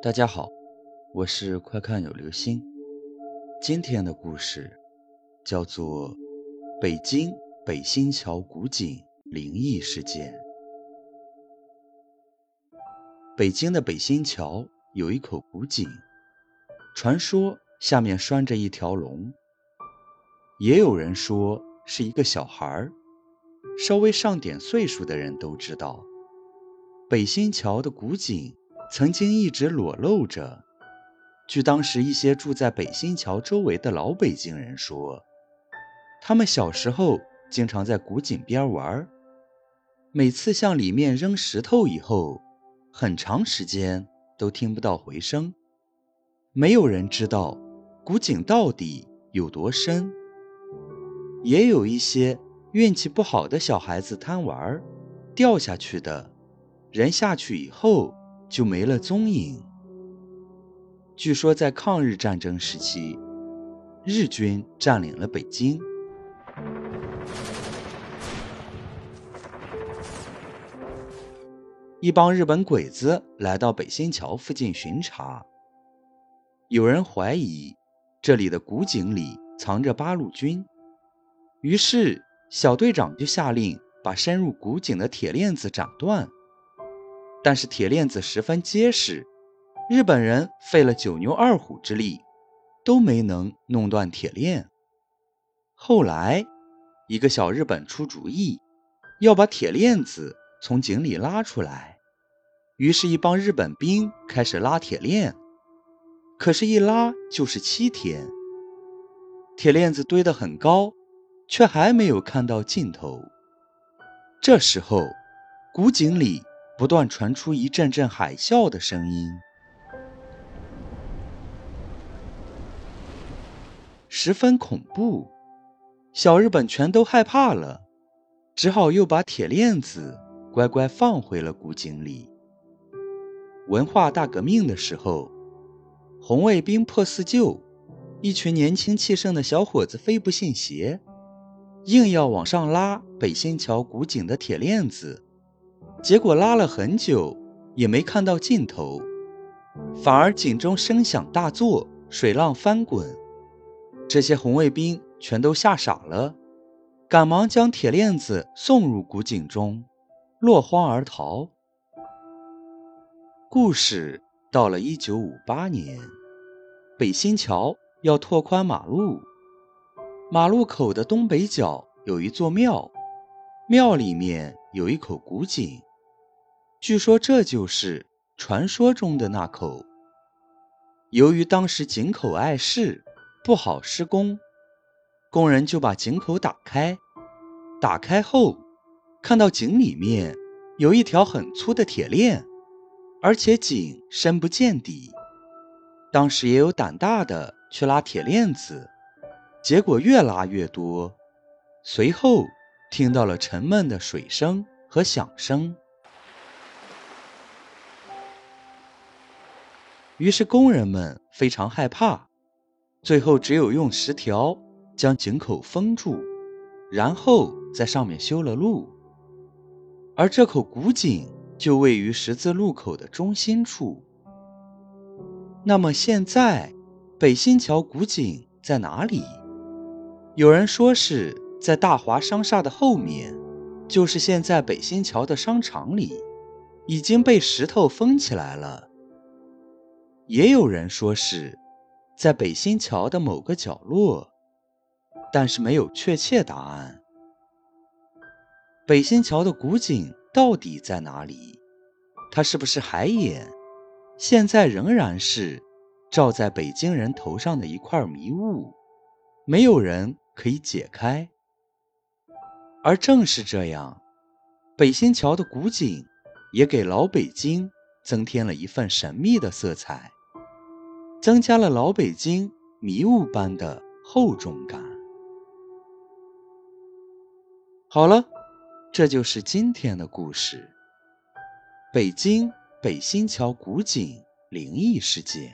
大家好，我是快看有流星。今天的故事叫做《北京北新桥古井灵异事件》。北京的北新桥有一口古井，传说下面拴着一条龙，也有人说是一个小孩儿。稍微上点岁数的人都知道，北新桥的古井。曾经一直裸露着。据当时一些住在北新桥周围的老北京人说，他们小时候经常在古井边玩，每次向里面扔石头以后，很长时间都听不到回声。没有人知道古井到底有多深。也有一些运气不好的小孩子贪玩，掉下去的，人下去以后。就没了踪影。据说在抗日战争时期，日军占领了北京，一帮日本鬼子来到北新桥附近巡查。有人怀疑这里的古井里藏着八路军，于是小队长就下令把深入古井的铁链子斩断。但是铁链子十分结实，日本人费了九牛二虎之力，都没能弄断铁链。后来，一个小日本出主意，要把铁链子从井里拉出来。于是，一帮日本兵开始拉铁链，可是，一拉就是七天。铁链子堆得很高，却还没有看到尽头。这时候，古井里。不断传出一阵阵海啸的声音，十分恐怖。小日本全都害怕了，只好又把铁链子乖乖放回了古井里。文化大革命的时候，红卫兵破四旧，一群年轻气盛的小伙子非不信邪，硬要往上拉北新桥古井的铁链子。结果拉了很久，也没看到尽头，反而井中声响大作，水浪翻滚。这些红卫兵全都吓傻了，赶忙将铁链子送入古井中，落荒而逃。故事到了一九五八年，北新桥要拓宽马路，马路口的东北角有一座庙，庙里面有一口古井。据说这就是传说中的那口。由于当时井口碍事，不好施工，工人就把井口打开。打开后，看到井里面有一条很粗的铁链，而且井深不见底。当时也有胆大的去拉铁链子，结果越拉越多。随后听到了沉闷的水声和响声。于是工人们非常害怕，最后只有用石条将井口封住，然后在上面修了路。而这口古井就位于十字路口的中心处。那么现在北新桥古井在哪里？有人说是在大华商厦的后面，就是现在北新桥的商场里，已经被石头封起来了。也有人说是在北新桥的某个角落，但是没有确切答案。北新桥的古井到底在哪里？它是不是海眼？现在仍然是罩在北京人头上的一块迷雾，没有人可以解开。而正是这样，北新桥的古井也给老北京增添了一份神秘的色彩。增加了老北京迷雾般的厚重感。好了，这就是今天的故事——北京北新桥古井灵异事件。